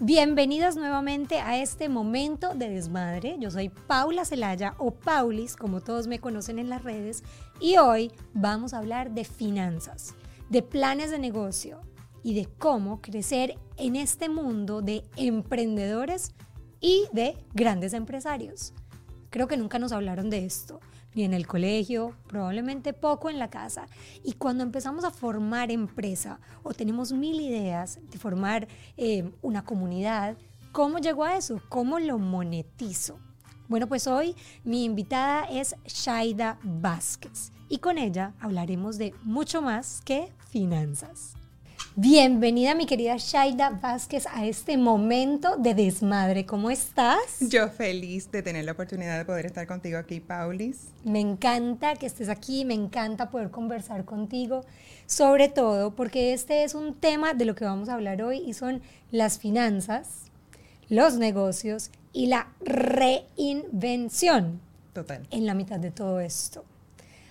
Bienvenidos nuevamente a este momento de desmadre. Yo soy Paula Celaya o Paulis, como todos me conocen en las redes, y hoy vamos a hablar de finanzas, de planes de negocio y de cómo crecer en este mundo de emprendedores y de grandes empresarios. Creo que nunca nos hablaron de esto ni en el colegio, probablemente poco en la casa. Y cuando empezamos a formar empresa o tenemos mil ideas de formar eh, una comunidad, ¿cómo llegó a eso? ¿Cómo lo monetizo? Bueno, pues hoy mi invitada es Shaida Vázquez y con ella hablaremos de mucho más que finanzas. Bienvenida mi querida Shaida Vázquez a este momento de desmadre. ¿Cómo estás? Yo feliz de tener la oportunidad de poder estar contigo aquí, Paulis. Me encanta que estés aquí, me encanta poder conversar contigo, sobre todo porque este es un tema de lo que vamos a hablar hoy y son las finanzas, los negocios y la reinvención. Total. En la mitad de todo esto.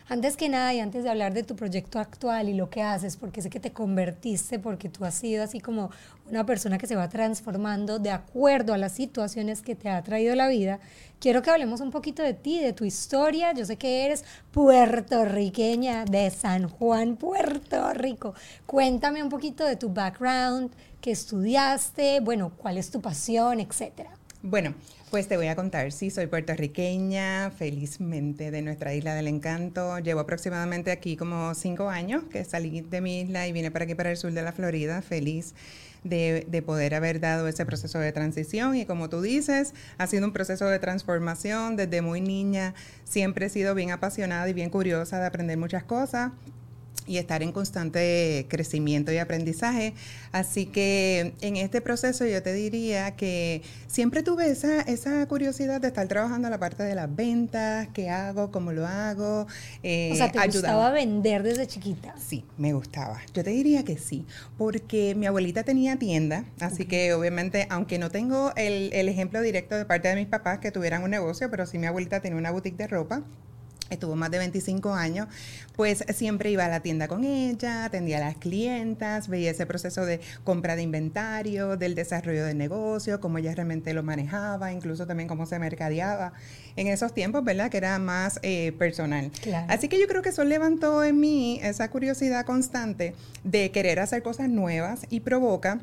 Antes que nada y antes de hablar de tu proyecto actual y lo que haces, porque sé que te convertiste, porque tú has sido así como una persona que se va transformando de acuerdo a las situaciones que te ha traído la vida, quiero que hablemos un poquito de ti, de tu historia. Yo sé que eres puertorriqueña de San Juan, Puerto Rico. Cuéntame un poquito de tu background, qué estudiaste, bueno, cuál es tu pasión, etcétera. Bueno, pues te voy a contar, sí, soy puertorriqueña, felizmente de nuestra isla del encanto. Llevo aproximadamente aquí como cinco años que salí de mi isla y vine para aquí, para el sur de la Florida, feliz de, de, poder haber dado ese proceso de transición. Y como tú dices, ha sido un proceso de transformación. Desde muy niña siempre he sido bien apasionada y bien curiosa de aprender muchas cosas y estar en constante crecimiento y aprendizaje. Así que en este proceso yo te diría que siempre tuve esa, esa curiosidad de estar trabajando la parte de las ventas, qué hago, cómo lo hago. Eh, o sea, ¿te gustaba vender desde chiquita? Sí, me gustaba. Yo te diría que sí, porque mi abuelita tenía tienda, así que obviamente, aunque no tengo el, el ejemplo directo de parte de mis papás que tuvieran un negocio, pero sí mi abuelita tenía una boutique de ropa estuvo más de 25 años, pues siempre iba a la tienda con ella, atendía a las clientas, veía ese proceso de compra de inventario, del desarrollo de negocio, cómo ella realmente lo manejaba, incluso también cómo se mercadeaba en esos tiempos, ¿verdad? Que era más eh, personal. Así que yo creo que eso levantó en mí esa curiosidad constante de querer hacer cosas nuevas y provoca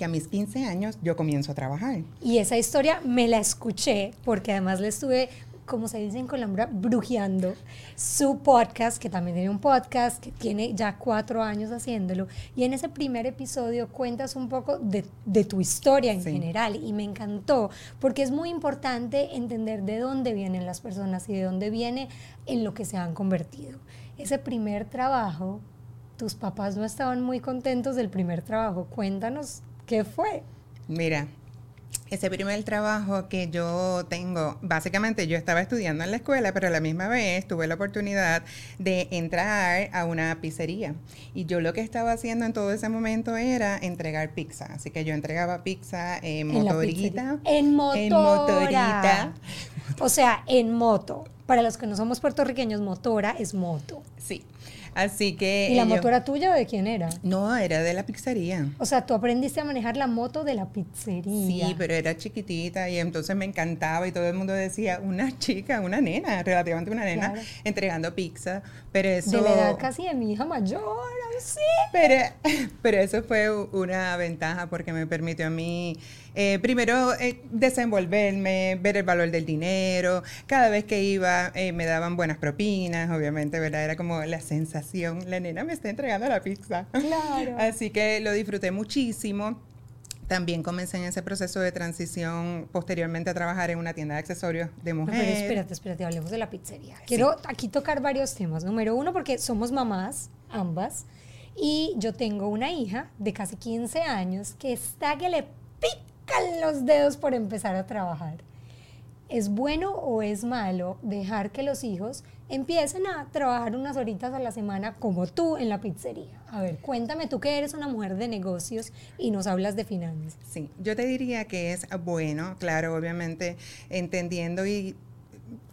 que a mis 15 años yo comienzo a trabajar. Y esa historia me la escuché porque además le estuve como se dice en Colombia, brujeando su podcast, que también tiene un podcast, que tiene ya cuatro años haciéndolo. Y en ese primer episodio cuentas un poco de, de tu historia en general. Y me encantó, porque es muy importante entender de dónde vienen las personas y de dónde viene en lo que se han convertido. Ese primer trabajo, tus papás no estaban muy contentos del primer trabajo. Cuéntanos qué fue. Mira, ese primer trabajo que yo tengo, básicamente yo estaba estudiando en la escuela, pero a la misma vez tuve la oportunidad de entrar a una pizzería. Y yo lo que estaba haciendo en todo ese momento era entregar pizza. Así que yo entregaba pizza en, motorita. En motorita. O sea, en moto. Para los que no somos puertorriqueños, motora es moto. Sí. Así que. ¿Y la moto era tuya o de quién era? No, era de la pizzería. O sea, tú aprendiste a manejar la moto de la pizzería. Sí, pero era chiquitita y entonces me encantaba y todo el mundo decía, una chica, una nena, relativamente una nena, entregando pizza. Pero eso. De la edad casi de mi hija mayor, sí. Pero, pero eso fue una ventaja porque me permitió a mí eh, primero eh, desenvolverme, ver el valor del dinero. Cada vez que iba eh, me daban buenas propinas, obviamente, ¿verdad? Era como la sensación, la nena me está entregando la pizza. Claro. Así que lo disfruté muchísimo. También comencé en ese proceso de transición posteriormente a trabajar en una tienda de accesorios de mujeres. pero espérate, espérate, hablemos de la pizzería. Quiero aquí tocar varios temas. Número uno, porque somos mamás, ambas, y yo tengo una hija de casi 15 años que está que le pica los dedos por empezar a trabajar. ¿Es bueno o es malo dejar que los hijos empiecen a trabajar unas horitas a la semana como tú en la pizzería? A ver, cuéntame tú que eres una mujer de negocios y nos hablas de finanzas. Sí, yo te diría que es bueno, claro, obviamente entendiendo y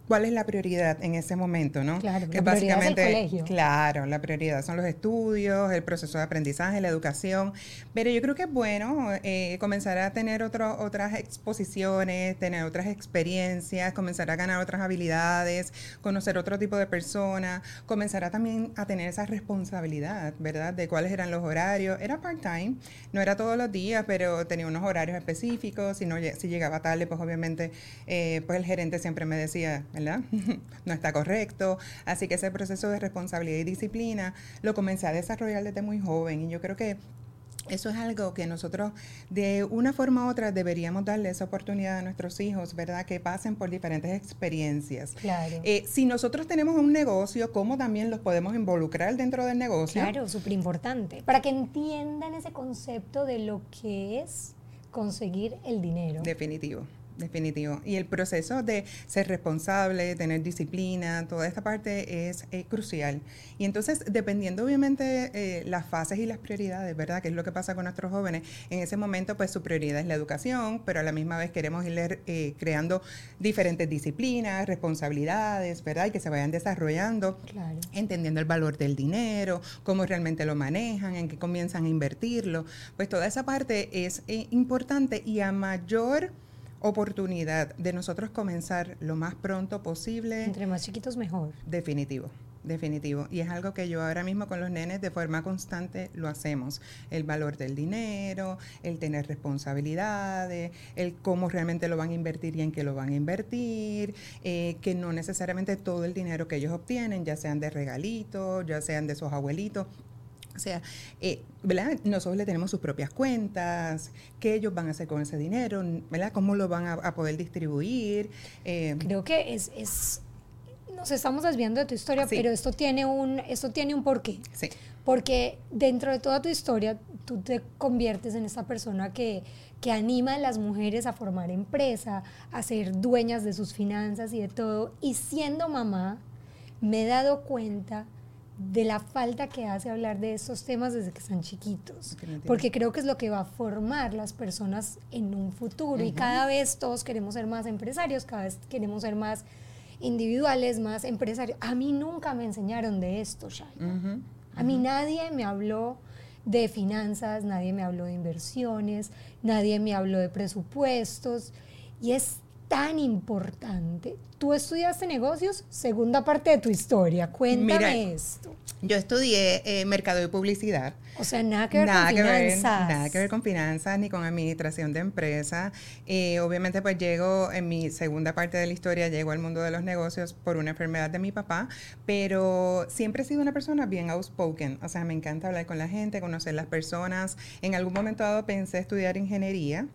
cuál es la prioridad en ese momento, ¿no? Claro, que la prioridad es el colegio. claro, la prioridad son los estudios, el proceso de aprendizaje, la educación, pero yo creo que es bueno eh, comenzar a tener otro, otras exposiciones, tener otras experiencias, comenzar a ganar otras habilidades, conocer otro tipo de personas, comenzar a también a tener esa responsabilidad, ¿verdad? De cuáles eran los horarios. Era part-time, no era todos los días, pero tenía unos horarios específicos, si, no, si llegaba tarde, pues obviamente, eh, pues el gerente siempre me decía, ¿verdad? no está correcto. Así que ese proceso de responsabilidad y disciplina lo comencé a desarrollar desde muy joven y yo creo que eso es algo que nosotros de una forma u otra deberíamos darle esa oportunidad a nuestros hijos, ¿verdad? Que pasen por diferentes experiencias. Claro. Eh, si nosotros tenemos un negocio, ¿cómo también los podemos involucrar dentro del negocio? Claro, súper importante. Para que entiendan ese concepto de lo que es conseguir el dinero. Definitivo definitivo. Y el proceso de ser responsable, tener disciplina, toda esta parte es crucial. Y entonces, dependiendo obviamente eh, las fases y las prioridades, ¿verdad? Que es lo que pasa con nuestros jóvenes, en ese momento pues su prioridad es la educación, pero a la misma vez queremos ir eh, creando diferentes disciplinas, responsabilidades, ¿verdad? Y que se vayan desarrollando, entendiendo el valor del dinero, cómo realmente lo manejan, en qué comienzan a invertirlo. Pues toda esa parte es eh, importante y a mayor oportunidad de nosotros comenzar lo más pronto posible. Entre más chiquitos mejor. Definitivo, definitivo. Y es algo que yo ahora mismo con los nenes de forma constante lo hacemos. El valor del dinero, el tener responsabilidades, el cómo realmente lo van a invertir y en qué lo van a invertir, eh, que no necesariamente todo el dinero que ellos obtienen, ya sean de regalitos, ya sean de sus abuelitos, o sea, eh, ¿verdad? Nosotros le tenemos sus propias cuentas, qué ellos van a hacer con ese dinero, ¿verdad? ¿Cómo lo van a, poder distribuir? Eh, Creo que es, es, nos estamos desviando de tu historia, pero esto tiene un, esto tiene un porqué. Sí. Porque dentro de toda tu historia, tú te conviertes en esa persona que, que anima a las mujeres a formar empresa, a ser dueñas de sus finanzas y de todo. Y siendo mamá, me he dado cuenta de la falta que hace hablar de estos temas desde que están chiquitos, porque creo que es lo que va a formar las personas en un futuro. Y cada vez todos queremos ser más empresarios, cada vez queremos ser más individuales, más empresarios. A mí nunca me enseñaron de esto, Shai. A mí nadie me habló de finanzas, nadie me habló de inversiones, nadie me habló de presupuestos. Y es tan importante. Tú estudiaste negocios, segunda parte de tu historia. Cuéntame esto. Yo estudié eh, mercado y publicidad. O sea, nada que ver con finanzas. nada que ver con finanzas ni con administración de empresas. Eh, obviamente, pues llego, en mi segunda parte de la historia, llego al mundo de los negocios por una enfermedad de mi papá, pero siempre he sido una persona bien outspoken. O sea, me encanta hablar con la gente, conocer las personas. En algún momento dado pensé estudiar ingeniería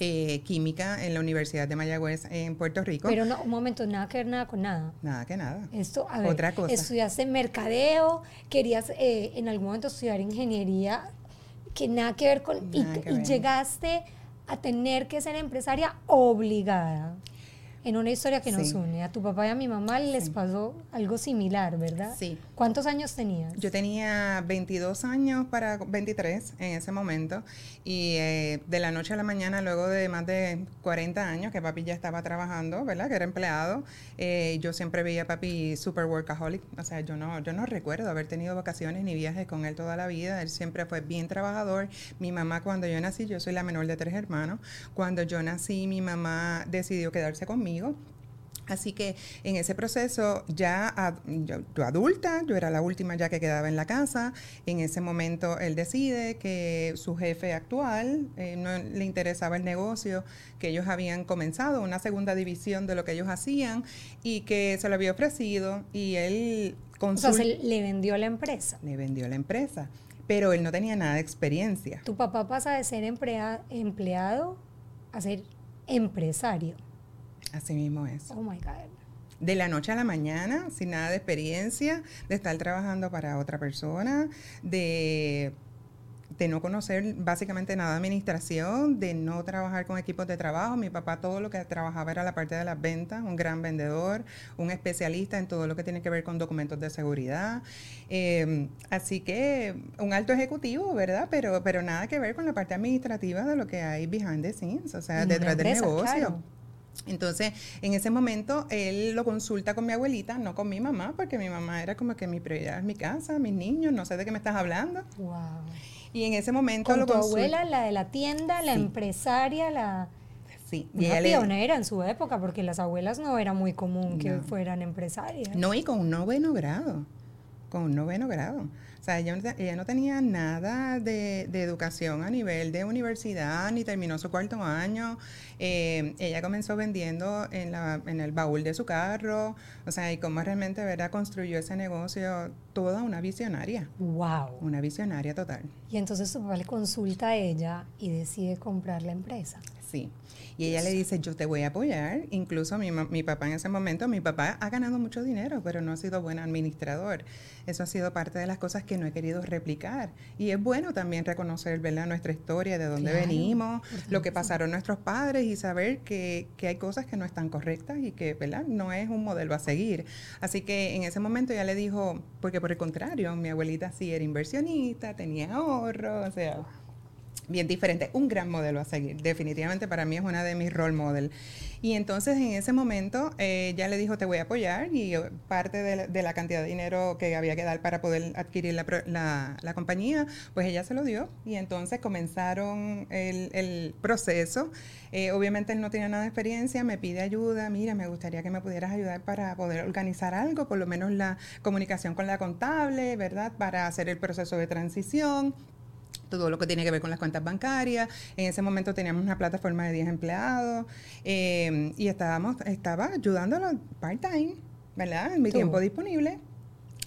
eh, química en la Universidad de Mayagüez en Puerto Rico. Pero no, un momento, nada que ver nada con nada. Nada que nada. Esto, a ver, Otra cosa. estudiaste mercadeo, querías eh, en algún momento estudiar ingeniería, que nada que ver con... y llegaste a tener que ser empresaria obligada en una historia que nos une. A tu papá y a mi mamá les pasó algo similar, ¿verdad? Sí. ¿Cuántos años tenías? Yo tenía 22 años para 23 en ese momento y eh, de la noche a la mañana, luego de más de 40 años que papi ya estaba trabajando, ¿verdad? Que era empleado, eh, yo siempre veía a papi super workaholic. O sea, yo no, yo no recuerdo haber tenido vacaciones ni viajes con él toda la vida. Él siempre fue bien trabajador. Mi mamá cuando yo nací, yo soy la menor de tres hermanos. Cuando yo nací, mi mamá decidió quedarse conmigo Así que en ese proceso, ya yo, adulta, yo era la última ya que quedaba en la casa, en ese momento él decide que su jefe actual eh, no le interesaba el negocio, que ellos habían comenzado, una segunda división de lo que ellos hacían y que se lo había ofrecido y él... O sea, se le vendió la empresa. Le vendió la empresa, pero él no tenía nada de experiencia. Tu papá pasa de ser empleado a ser empresario. Así mismo es. Oh my God. De la noche a la mañana, sin nada de experiencia, de estar trabajando para otra persona, de de no conocer básicamente nada de administración, de no trabajar con equipos de trabajo. Mi papá todo lo que trabajaba era la parte de las ventas, un gran vendedor, un especialista en todo lo que tiene que ver con documentos de seguridad. Em, así que un alto ejecutivo, ¿verdad? Pero, pero nada que ver con la parte administrativa de lo que hay behind the scenes, o sea, detrás del negocio. Entonces, en ese momento, él lo consulta con mi abuelita, no con mi mamá, porque mi mamá era como que mi prioridad es mi casa, mis niños, no sé de qué me estás hablando. Wow. Y en ese momento Con lo tu consulta. abuela, la de la tienda, la Sí. empresaria, la Sí, y una le- pionera en su época, porque las abuelas no era muy común que fueran empresarias. No, y con un noveno grado. Con un noveno grado. O sea, ella, ella no tenía nada de, de educación a nivel de universidad, ni terminó su cuarto año. Eh, ella comenzó vendiendo en, la, en el baúl de su carro. O sea, y cómo realmente, ¿verdad? Construyó ese negocio. Toda una visionaria. Wow. Una visionaria total. Y entonces tu papá le consulta a ella y decide comprar la empresa. Y ella le dice, yo te voy a apoyar. Incluso mi, mi papá en ese momento, mi papá ha ganado mucho dinero, pero no ha sido buen administrador. Eso ha sido parte de las cosas que no he querido replicar. Y es bueno también reconocer, ¿verdad?, nuestra historia, de dónde Claro, venimos, lo que pasaron nuestros padres y saber que, que hay cosas que no están correctas y que, ¿verdad?, no es un modelo a seguir. Así que en ese momento ya le dijo, porque por el contrario, mi abuelita sí era inversionista, tenía ahorro, o sea, bien diferente, un gran modelo a seguir. Definitivamente para mí es una de mis role models. Y entonces en ese momento eh, ya le dijo, te voy a apoyar y eh, parte de la, cantidad de dinero que había que dar para poder adquirir la, la- compañía, pues ella se lo dio y entonces comenzaron el, el proceso. Eh, obviamente él no tenía nada de experiencia, me pide ayuda, mira, me gustaría que me pudieras ayudar para poder organizar algo, por lo menos la comunicación con la contable, ¿verdad? Para hacer el proceso de transición todo lo que tiene que ver con las cuentas bancarias. En ese momento teníamos una plataforma de 10 empleados eh, y estábamos, estaba ayudándolo part-time, ¿verdad? En mi Tú. tiempo disponible.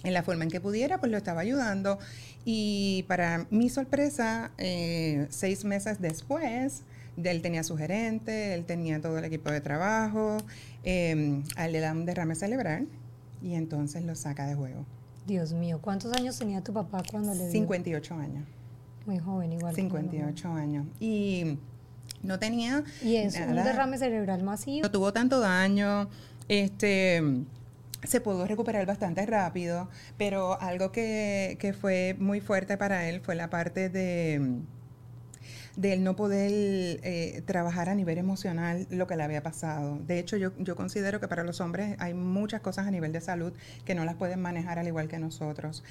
En la forma en que pudiera, pues lo estaba ayudando. Y para mi sorpresa, eh, seis meses después, de él tenía su gerente, él tenía todo el equipo de trabajo, eh, a él le da un derrame cerebral y entonces lo saca de juego. Dios mío, ¿cuántos años tenía tu papá cuando le dio? 58 años. Muy joven, igual. que mi mamá. 58 años. Y no tenía Y es un nada. derrame cerebral masivo. No tuvo tanto daño. Este se pudo recuperar bastante rápido, pero algo que, que fue muy fuerte para él fue la parte de de él no poder eh, trabajar a nivel emocional lo que le había pasado. De hecho, yo, yo considero que para los hombres hay muchas cosas a nivel de salud que no las pueden manejar al igual que nosotros,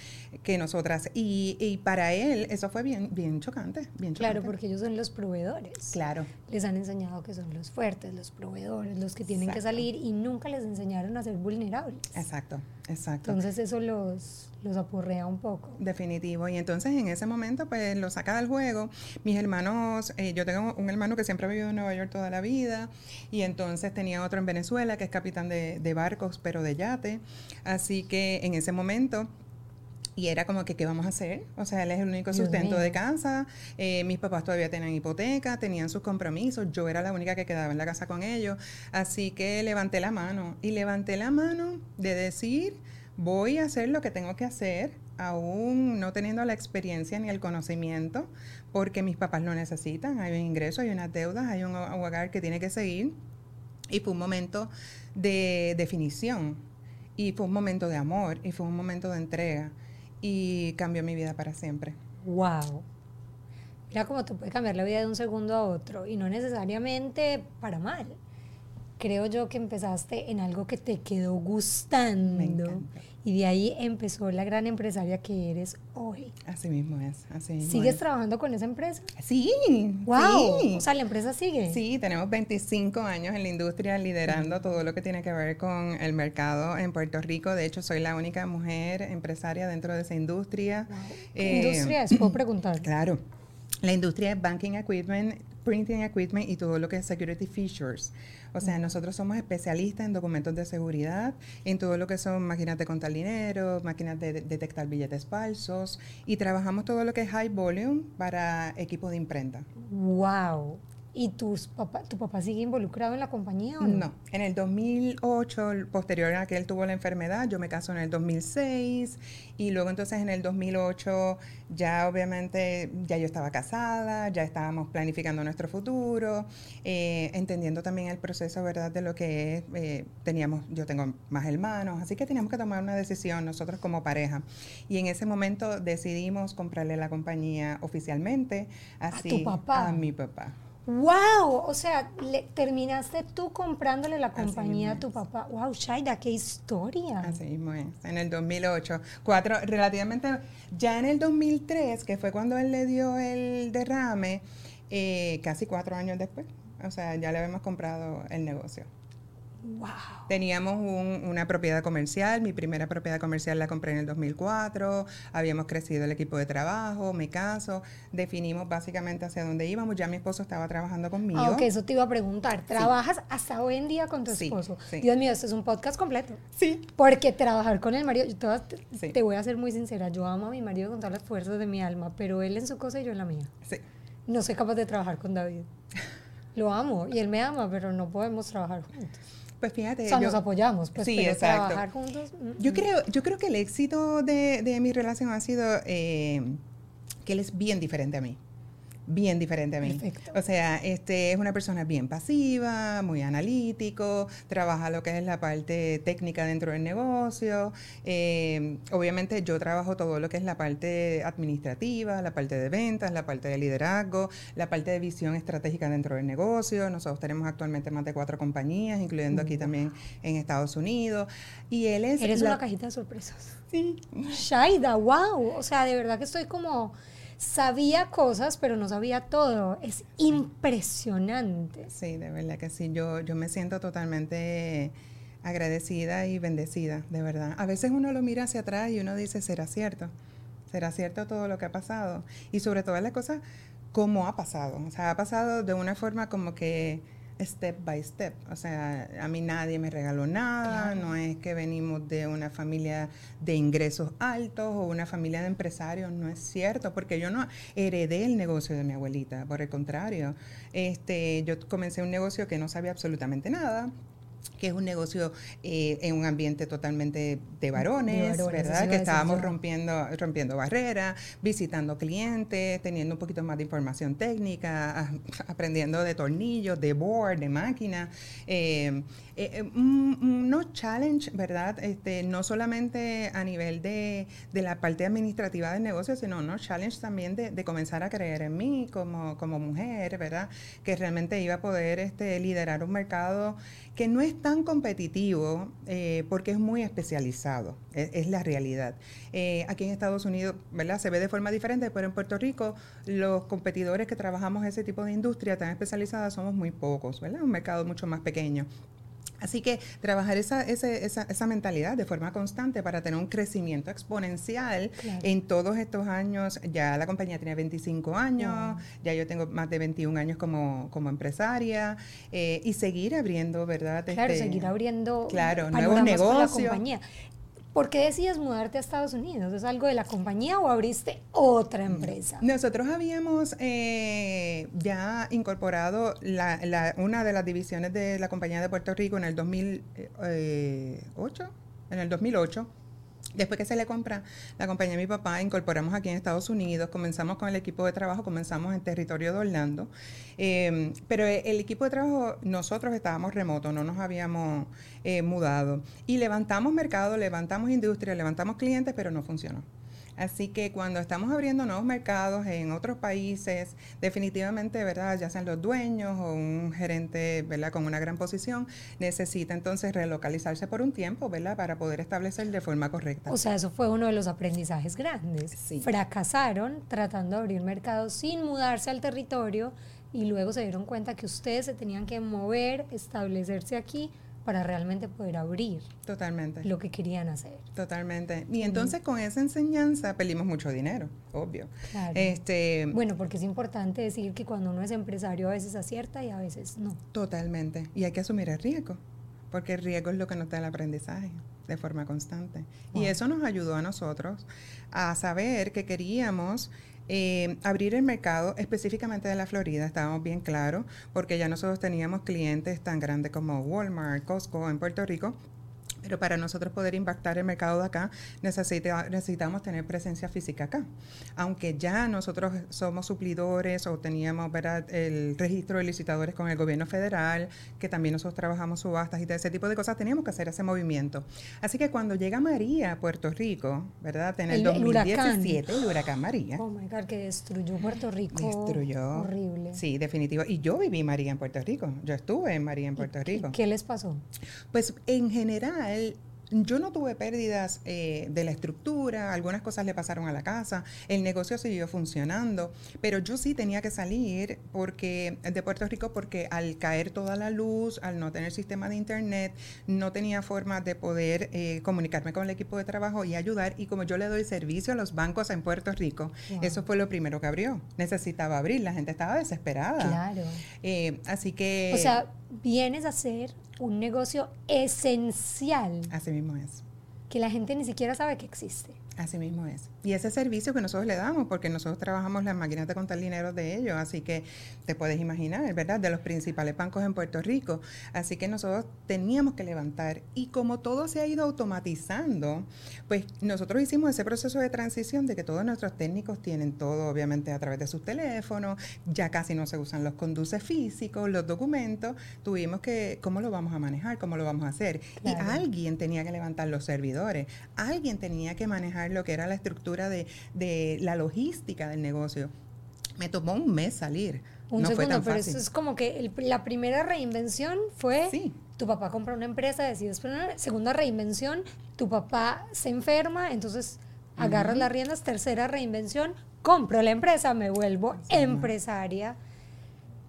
que nosotras. Y, y para él eso fue bien, bien chocante, bien chocante. Claro, porque ellos son los proveedores. Claro. Les han enseñado que son los fuertes, los proveedores, los que tienen que salir y nunca les enseñaron a ser vulnerables. Exacto, exacto. Entonces eso los, los apurrea un poco. Definitivo. Y entonces en ese momento pues lo saca del juego. Mis hermanos, eh, yo tengo un hermano que siempre ha vivido en Nueva York toda la vida y entonces tenía otro en Venezuela que es capitán de, de barcos pero de yate. Así que en ese momento... Y era como que, ¿qué vamos a hacer? O sea, él es el único sustento de casa. eh, mis papás todavía tenían hipoteca, tenían sus compromisos. Yo era la única que quedaba en la casa con ellos. Así que levanté la mano. Y levanté la mano de decir, voy a hacer lo que tengo que hacer, aún no teniendo la experiencia ni el conocimiento, porque mis papás lo necesitan. Hay un ingreso, hay unas deudas, hay un hogar que tiene que seguir. Y fue un momento de definición. Y fue un momento de amor. Y fue un momento de entrega. Y cambió mi vida para siempre. Wow. Mira cómo te puede cambiar la vida de un segundo a otro y no necesariamente para mal. Creo yo que empezaste en algo que te quedó gustando y de ahí empezó la gran empresaria que eres hoy. Así mismo es. Así mismo ¿Sigues es. trabajando con esa empresa? Sí. ¡Wow! sí. O sea, la empresa sigue. Sí, tenemos 25 años en la industria liderando todo lo que tiene que ver con el mercado en Puerto Rico. De hecho, soy la única mujer empresaria dentro de esa industria. Wow. ¿Qué Eh, industria es? Puedo preguntar. Claro. La industria es banking equipment, printing equipment y todo lo que es security features. O sea, nosotros somos especialistas en documentos de seguridad, en todo lo que son máquinas de contar dinero, máquinas de de- detectar billetes falsos y trabajamos todo lo que es high volume para equipo de imprenta. ¡Wow! ¿Y tus papá, tu papá sigue involucrado en la compañía o no? No, en el 2008, el- posterior a que él tuvo la enfermedad, yo me caso en el 2006 y luego entonces en el 2008 ya obviamente ya yo estaba casada, ya estábamos planificando nuestro futuro, eh, entendiendo también el proceso, ¿verdad? De lo que es, eh, teníamos, yo tengo más hermanos, así que teníamos que tomar una decisión nosotros como pareja. Y en ese momento decidimos comprarle la compañía oficialmente, así tu papá? a mi papá. ¡Wow! O sea, le, terminaste tú comprándole la compañía a tu papá. ¡Wow, Shaida, qué historia! Así mismo es, en el 2008. Cuatro, relativamente, ya en el 2003, que fue cuando él le dio el derrame, eh, casi cuatro años después. O sea, ya le habíamos comprado el negocio. Wow. Teníamos una propiedad comercial, mi primera propiedad comercial la compré en el 2004, habíamos crecido el equipo de trabajo, me caso, definimos básicamente hacia dónde íbamos, ya mi esposo estaba trabajando conmigo. Ah, ok, eso te iba a preguntar, ¿trabajas hasta hoy en día con tu esposo? Dios mío, esto es un podcast completo. Sí. Porque trabajar con el marido, yo te, te voy a ser muy sincera, yo amo a mi marido con todas las fuerzas de mi alma, pero él en su cosa y yo en la mía. Sí. No soy capaz de trabajar con David. Lo amo y él me ama, pero no podemos trabajar juntos. Pues fíjate. O sea, nos apoyamos, pues, sí, pero trabajar juntos. Mm, yo, mm. creo, yo creo que el éxito de, de mi relación ha sido eh, que él es bien diferente a mí bien diferente a mí. O sea, este es una persona bien pasiva, muy analítico, trabaja lo que es la parte técnica dentro del negocio. Eh, obviamente yo trabajo todo lo que es la parte administrativa, la parte de ventas, la parte de liderazgo, la parte de visión estratégica dentro del negocio. Nosotros tenemos actualmente más de cuatro compañías, incluyendo aquí también en Estados Unidos. Y él es... Eres una cajita de sorpresas. Sí. Shaida, wow. O sea, de verdad que estoy como sabía cosas, pero no sabía todo. Es impresionante. Sí, de verdad que sí. Yo, yo me siento totalmente agradecida y bendecida, de verdad. A veces uno lo mira hacia atrás y uno dice, ¿será cierto? ¿Será cierto todo lo que ha pasado? Y sobre todas las cosas, ¿cómo ha pasado? O sea, ha pasado de una forma como que step by step. O sea, a mí nadie me regaló nada, no es que venimos de una familia de ingresos altos o una familia de empresarios, no es cierto, porque yo no heredé el negocio de mi abuelita, por el contrario, este, yo comencé un negocio que no sabía absolutamente nada, que es un negocio eh, en un ambiente totalmente de varones, ¿verdad? Que estábamos rompiendo, rompiendo barreras, visitando clientes, teniendo un poquito más de información técnica, aprendiendo de tornillos, de board, de máquina. Eh, eh, no challenge, ¿verdad? Este, no solamente a nivel de, de, la parte administrativa del negocio, sino no challenge también de, de, comenzar a creer en mí como, como mujer, ¿verdad? Que realmente iba a poder este, liderar un mercado que no es tan competitivo eh, porque es muy especializado, e, es, la realidad. Eh, aquí en Estados Unidos, ¿verdad? Se ve de forma diferente, pero en Puerto Rico los competidores que trabajamos ese tipo de industria tan especializada somos muy pocos, ¿verdad? Un mercado mucho más pequeño. Así que trabajar esa, esa, esa, mentalidad de forma constante para tener un crecimiento exponencial en todos estos años. Ya la compañía tiene 25 años, ya yo tengo más de 21 años como, como empresaria eh, y seguir abriendo, ¿verdad? Claro, este, seguir abriendo claro, nuevos negocios. La compañía. ¿Por qué decides mudarte a Estados Unidos? ¿Es algo de la compañía o abriste otra mm. empresa? Nosotros habíamos eh, ya incorporado una de las divisiones de la compañía de Puerto Rico en el 2008, eh, en el 2008 Después que se le compra la compañía de mi papá, incorporamos aquí en Estados Unidos, comenzamos con el equipo de trabajo, comenzamos en territorio de Orlando, em, pero el equipo de trabajo, nosotros estábamos remotos, no nos habíamos eh, mudado y levantamos mercado, levantamos industria, levantamos clientes, pero no funcionó. Así que cuando estamos abriendo nuevos mercados en otros países, definitivamente, ¿verdad? Ya sean los dueños o un gerente, ¿verdad? Con una gran posición, necesita entonces relocalizarse por un tiempo, ¿verdad? Para poder establecer de forma correcta. O sea, eso fue uno de los aprendizajes grandes. Fracasaron tratando de abrir mercados sin mudarse al territorio y luego se dieron cuenta que ustedes se tenían que mover, establecerse aquí para realmente poder abrir Totalmente. lo que querían hacer. Totalmente. Y entonces con esa enseñanza perdimos mucho dinero, obvio. Este, bueno, porque es importante decir que cuando uno es empresario a veces acierta y a veces no. Totalmente. Y hay que asumir el riesgo, porque el riesgo es lo que nos da el aprendizaje de forma constante. Y eso nos ayudó a nosotros a saber que queríamos eh, abrir el mercado específicamente de la Florida, estábamos bien claros, porque ya nosotros teníamos clientes tan grandes como Walmart, Costco en Puerto Rico, Pero para nosotros poder impactar el mercado de acá, necesita, necesitamos tener presencia física acá. Aunque ya nosotros somos suplidores o teníamos el registro de licitadores con el gobierno federal, que también nosotros trabajamos subastas y todo ese tipo de cosas, teníamos que hacer ese movimiento. Así que cuando llega María a Puerto Rico, ¿verdad? En el, 2017, el huracán María. Oh my God, que destruyó Puerto Rico. Destruyó. Horrible. Sí, definitivo. Y yo viví María en Puerto Rico. Yo estuve en María en Puerto Rico. ¿Qué les pasó? Pues en general, yo no tuve pérdidas eh, de la estructura, algunas cosas le pasaron a la casa, el negocio siguió funcionando, pero yo sí tenía que salir porque de Puerto Rico porque al caer toda la luz, al no tener sistema de internet, no tenía forma de poder eh, comunicarme con el equipo de trabajo y ayudar. Y como yo le doy servicio a los bancos en Puerto Rico, eso fue lo primero que abrió. Necesitaba abrir, la gente estaba desesperada. Claro. Eh, así que... O sea, vienes a hacer un negocio esencial. Así mismo es. Que la gente ni siquiera sabe que existe. Así mismo es. Y ese servicio que nosotros le damos, porque nosotros trabajamos las máquinas de contar dinero de ellos, así que te puedes imaginar, ¿verdad? De los principales bancos en Puerto Rico. Así que nosotros teníamos que levantar. Y como todo se ha ido automatizando, pues nosotros hicimos ese proceso de transición de que todos nuestros técnicos tienen todo, obviamente, a través de sus teléfonos, ya casi no se usan los conduces físicos, los documentos. Tuvimos que, ¿cómo lo vamos a manejar? ¿Cómo lo vamos a hacer? Y alguien tenía que levantar los servidores, alguien tenía que manejar lo que era la estructura de, de la logística del negocio. Me tomó un mes salir. Un no segundo, pero eso es como que la primera reinvención fue sí. tu papá compra una empresa, decides poner, segunda reinvención, tu papá se enferma, entonces agarras las riendas, tercera reinvención, compro la empresa, me vuelvo empresaria.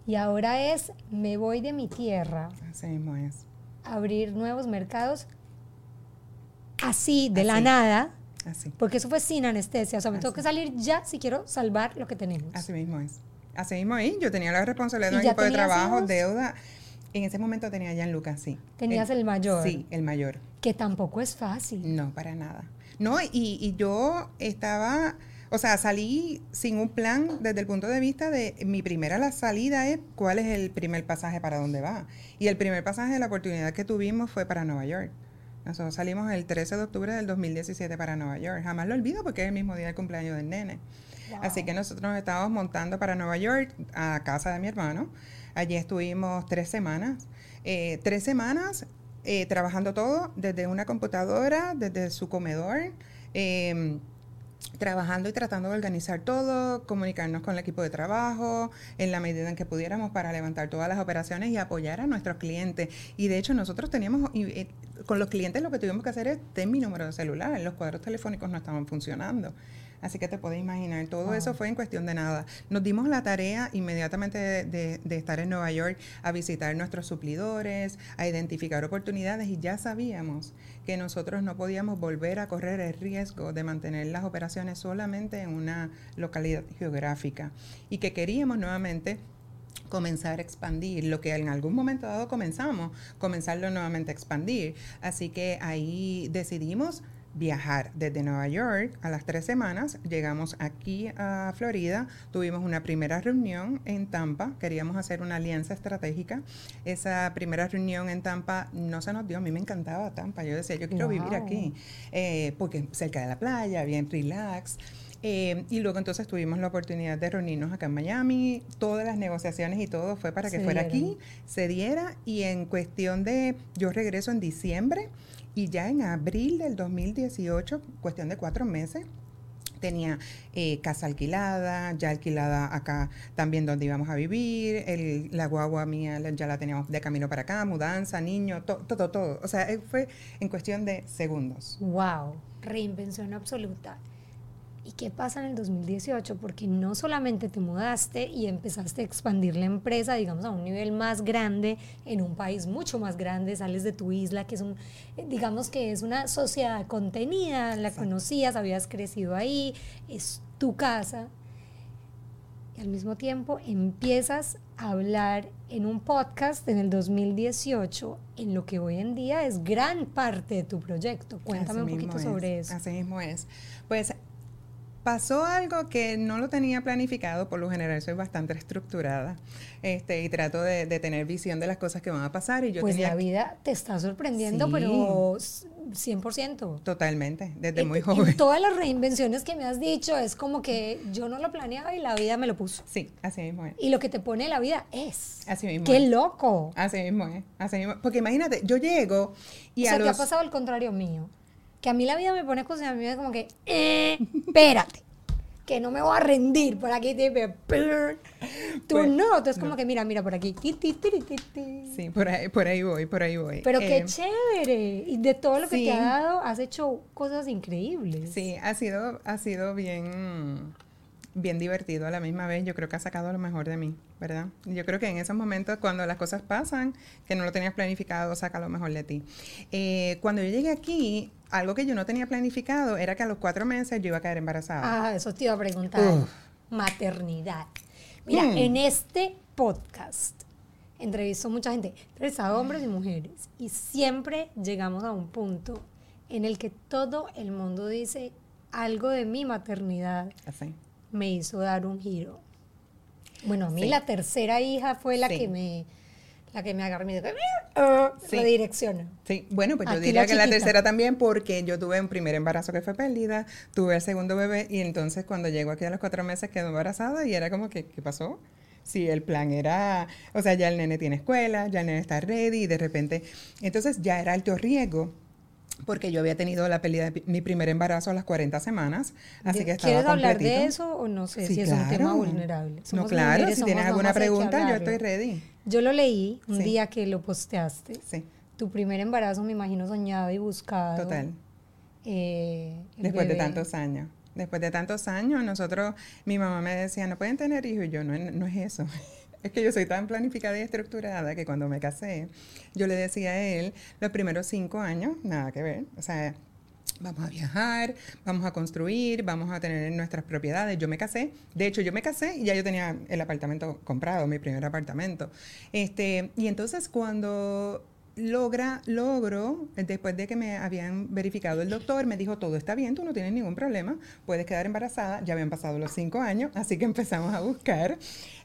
Y ahora es, me voy de mi tierra. Así mismo es. Abrir nuevos mercados así, de la nada, porque eso fue sin anestesia. O sea, me tengo que salir ya si quiero salvar lo que tenemos. Así mismo es. Así mismo es. Yo tenía la responsabilidad de un equipo de trabajo, deuda. En ese momento tenía ya en Lucas, sí. Tenías el, mayor. Sí, el mayor. Que tampoco es fácil. No, para nada. No, y, y yo estaba, o sea, salí sin un plan desde el punto de vista de mi primera la salida es cuál es el primer pasaje para dónde va. Y el primer pasaje, la oportunidad que tuvimos fue para Nueva York. Nosotros salimos el 13 de octubre del 2017 para Nueva York. Jamás lo olvido porque es el mismo día del cumpleaños del nene. Así que nosotros nos estábamos montando para Nueva York a casa de mi hermano. Allí estuvimos tres semanas. Eh, tres semanas eh, trabajando todo desde una computadora, desde su comedor. Em, trabajando y tratando de organizar todo, comunicarnos con el equipo de trabajo en la medida en que pudiéramos para levantar todas las operaciones y apoyar a nuestros clientes. Y de hecho nosotros teníamos, eh, con los clientes lo que tuvimos que hacer es, ten mi número de celular, los cuadros telefónicos no estaban funcionando. Así que te puedes imaginar, todo eso fue en cuestión de nada. Nos dimos la tarea inmediatamente de, estar en Nueva York a visitar nuestros suplidores, a identificar oportunidades y ya sabíamos que nosotros no podíamos volver a correr el riesgo de mantener las operaciones solamente en una localidad geográfica y que queríamos nuevamente comenzar a expandir, lo que en algún momento dado comenzamos, comenzarlo nuevamente a expandir. Así que ahí decidimos viajar desde Nueva York a las tres semanas. Llegamos aquí a Florida, tuvimos una primera reunión en Tampa, queríamos hacer una alianza estratégica. Esa primera reunión en Tampa no se nos dio, a mí me encantaba Tampa, yo decía, yo quiero vivir aquí, eh, porque cerca de la playa, bien relax. Eh, y luego entonces tuvimos la oportunidad de reunirnos acá en Miami, todas las negociaciones y todo fue para que fuera aquí, se diera. Y en cuestión de, yo regreso en diciembre, y ya en abril del 2018, cuestión de cuatro meses, tenía eh, casa alquilada, ya alquilada acá también donde íbamos a vivir, el, la guagua mía ya la teníamos de camino para acá, mudanza, niño, todo, todo, todo. O sea, eh, fue en cuestión de segundos. ¡Wow! Reinvención absoluta. ¿Y qué pasa en el 2018? Porque no solamente te mudaste y empezaste a expandir la empresa, digamos, a un nivel más grande, en un país mucho más grande, sales de tu isla, que es un, eh, digamos que es una sociedad contenida, la conocías, habías crecido ahí, es tu casa. Y al mismo tiempo empiezas a hablar en un podcast en el 2018 en lo que hoy en día es gran parte de tu proyecto. Cuéntame un poquito sobre eso. Así mismo es. Pues pasó algo que no lo tenía planificado, por lo general soy bastante estructurada este, y trato de, tener visión de las cosas que van a pasar. Y yo pues la vida te está sorprendiendo, pero 100%. Totalmente, desde muy joven. todas las reinvenciones que me has dicho es como que yo no lo planeaba y la vida me lo puso. Sí, así mismo es. Y lo que te pone la vida es. Así mismo ¡Qué loco! Así mismo es, así mismo. Porque imagínate, yo llego y o sea, que ha pasado el contrario mío. Que a mí la vida me pone cosas y a mí es como que, eh, espérate que no me voy a rendir por aquí te tú pues, no tú es como que mira mira por aquí sí por ahí por ahí voy por ahí voy. Pero qué eh, chévere. Y de todo lo que te ha dado has hecho cosas increíbles. Sí ha sido ha sido bien bien divertido a la misma vez. Yo creo que ha sacado lo mejor de mí, ¿verdad? Yo creo que en esos momentos, cuando las cosas pasan, que no lo tenías planificado, saca lo mejor de ti. Eh, cuando yo llegué aquí, algo que yo no tenía planificado era que a los cuatro meses yo iba a caer embarazada. Ah, eso te iba a preguntar. Maternidad. Mira, hmm. en este podcast entrevisto a mucha gente, a hombres y mujeres, y siempre llegamos a un punto en el que todo el mundo dice algo de mi maternidad. Así me hizo dar un giro. Bueno, a mí la tercera hija fue la que me la que me agarró y me dijo, ah", la dirección. Sí, bueno, pues yo diría que la tercera también porque yo tuve un primer embarazo que fue pérdida, tuve el segundo bebé y entonces cuando llegó aquí a los cuatro meses quedó embarazada y era como que, ¿qué pasó? Sí, el plan era, o sea, ya el nene tiene escuela, ya el nene está ready y de repente, entonces ya era alto riesgo porque yo había tenido la pérdida de mi primer embarazo a las 40 semanas, así que estaba ¿Quieres hablar de eso o no sé si es un tema vulnerable? no, claro, si tienes alguna pregunta, yo estoy ready. Yo lo leí un día que lo posteaste. Sí. Tu primer embarazo, me imagino, soñado y buscado. Total. Eh, Después de tantos años. Después de tantos años, nosotros, mi mamá me decía, no pueden tener hijos, y yo, no, no es eso. Es que yo soy tan planificada y estructurada que cuando me casé, yo le decía a él, los primeros cinco años, nada que ver. O sea, vamos a viajar, vamos a construir, vamos a tener nuestras propiedades. Yo me casé, de hecho yo me casé y ya yo tenía el apartamento comprado, mi primer apartamento. Este, y entonces cuando logra, logro, después de que me habían verificado el doctor, me dijo, todo está bien, tú no tienes ningún problema, puedes quedar embarazada, ya habían pasado los cinco años, así que empezamos a buscar.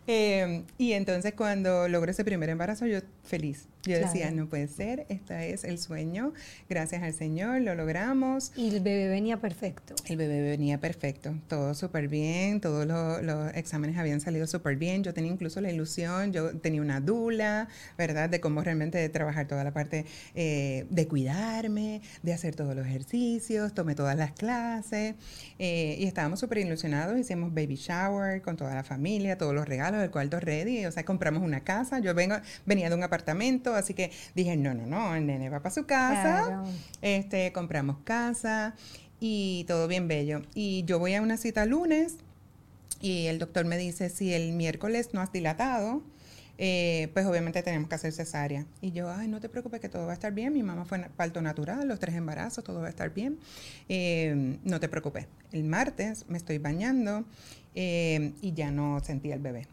Eh, y entonces cuando logré ese primer embarazo, yo feliz. Yo decía, no puede ser, este es el sueño, gracias al Señor, lo logramos. Y el bebé venía perfecto. El bebé venía perfecto, todo súper bien, todos los, exámenes habían salido súper bien, yo tenía incluso la ilusión, yo tenía una dula, ¿verdad? De cómo realmente trabajar toda la parte eh, de cuidarme, de hacer todos los ejercicios, tomé todas las clases eh, y estábamos súper ilusionados, hicimos baby shower con toda la familia, todos los regalos, el cuarto ready, o sea, compramos una casa, yo vengo, venía de un apartamento, así que dije, no, no, no, el nene va para su casa, este, compramos casa y todo bien bello. Y yo voy a una cita lunes y el doctor me dice, si el miércoles no has dilatado, eh, pues obviamente tenemos que hacer cesárea. Y yo, ay, no te preocupes que todo va a estar bien. Mi mamá fue parto natural, los tres embarazos, todo va a estar bien. Eh, no te preocupes. El martes me estoy bañando eh, y ya no sentí el bebé.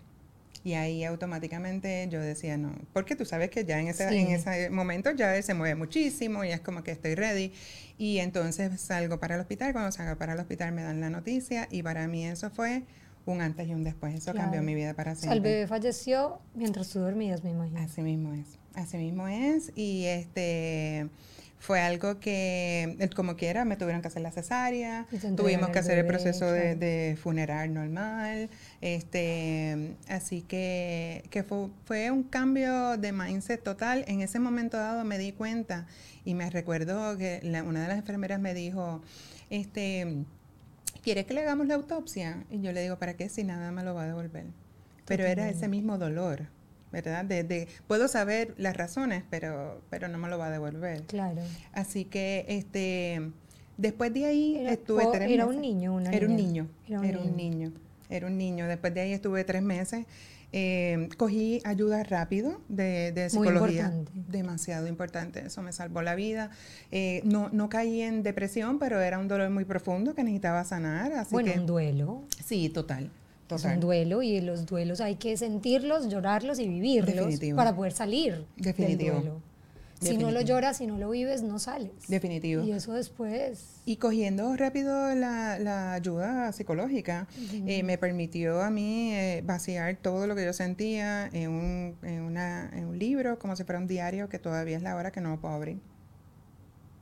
Y ahí automáticamente yo decía, no, porque tú sabes que ya en ese, en ese momento ya él se mueve muchísimo y es como que estoy ready. Y entonces salgo para el hospital, cuando salgo para el hospital me dan la noticia y para mí eso fue un antes y un después. Eso cambió mi vida para siempre. el bebé falleció mientras tú dormías, me imagino. Así mismo es, así mismo es. Y este fue algo que, como quiera, me tuvieron que hacer la cesárea, tuvimos que hacer el proceso de, funeral normal, este, así que, que fue, fue, un cambio de mindset total. En ese momento dado me di cuenta y me recuerdo que una de las enfermeras me dijo, este, ¿quieres que le hagamos la autopsia? Y yo le digo, ¿para qué si nada me lo va a devolver? Pero era ese mismo dolor. ¿verdad? De, puedo saber las razones, pero, pero no me lo va a devolver. Claro. Así que, este, después de ahí estuve tres era Un niño, una era un niño, era un, niño. Era un niño. Después de ahí estuve tres meses. Eh, cogí ayuda rápido de, de psicología. Muy importante. Demasiado importante. Eso me salvó la vida. Eh, no, no caí en depresión, pero era un dolor muy profundo que necesitaba sanar. Así bueno, que, un duelo. Sí, total. Es un duelo y los duelos hay que sentirlos, llorarlos y vivirlos para poder salir del duelo. Si no lo lloras, si no lo vives, no sales. Definitivo. Y eso después. Y cogiendo rápido la, la ayuda psicológica, eh, me permitió a mí eh, vaciar todo lo que yo sentía en un, en, una, en un libro, como si fuera un diario, que todavía es la hora que no lo puedo abrir.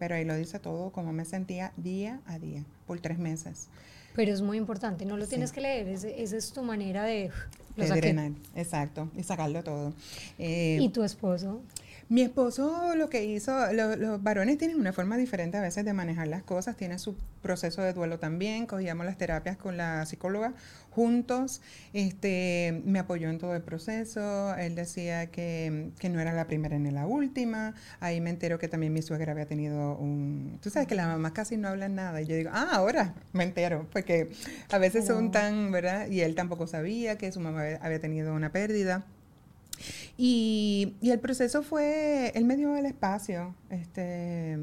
Pero ahí lo dice todo, como me sentía día a día, por tres meses. Pero es muy importante, no lo tienes que leer, esa es tu manera de... Lo de drenar, exacto, y sacarlo todo. Eh, ¿Y tu esposo? Mi esposo lo que hizo, los varones tienen una forma diferente a veces de manejar las cosas, tiene su proceso de duelo también, cogíamos las terapias con la psicóloga juntos, este, me apoyó en todo el proceso, él decía que, que, no era la primera ni la última, ahí me entero que también mi suegra había tenido un, tú sabes que las mamás casi no hablan nada, y yo digo, ah, ahora me entero, porque a veces son tan, ¿verdad? Y él tampoco sabía que su mamá había tenido una pérdida. Y, y, el proceso fue, él me dio el espacio, este,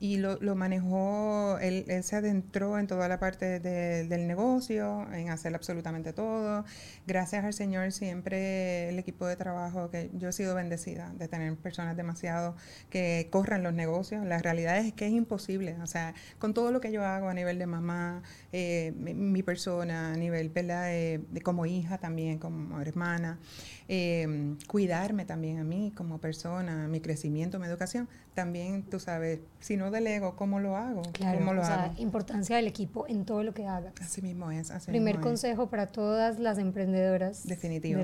y lo, lo manejó, él, él, se adentró en toda la parte del negocio, en hacer absolutamente todo. Gracias al Señor siempre el equipo de trabajo, que yo he sido bendecida de tener personas demasiado que corran los negocios. La realidad es que es imposible, o sea, con todo lo que yo hago a nivel de mamá, eh, mi, persona, a nivel de, de, como hija también, como hermana, eh, cuidarme también a mí como persona, mi crecimiento, mi educación, también, tú sabes, si no delego, ¿cómo lo hago? Claro, ¿Cómo lo o sea, importancia del equipo en todo lo que hagas. Así mismo es. Así Primer consejo para todas las emprendedoras. Definitivo.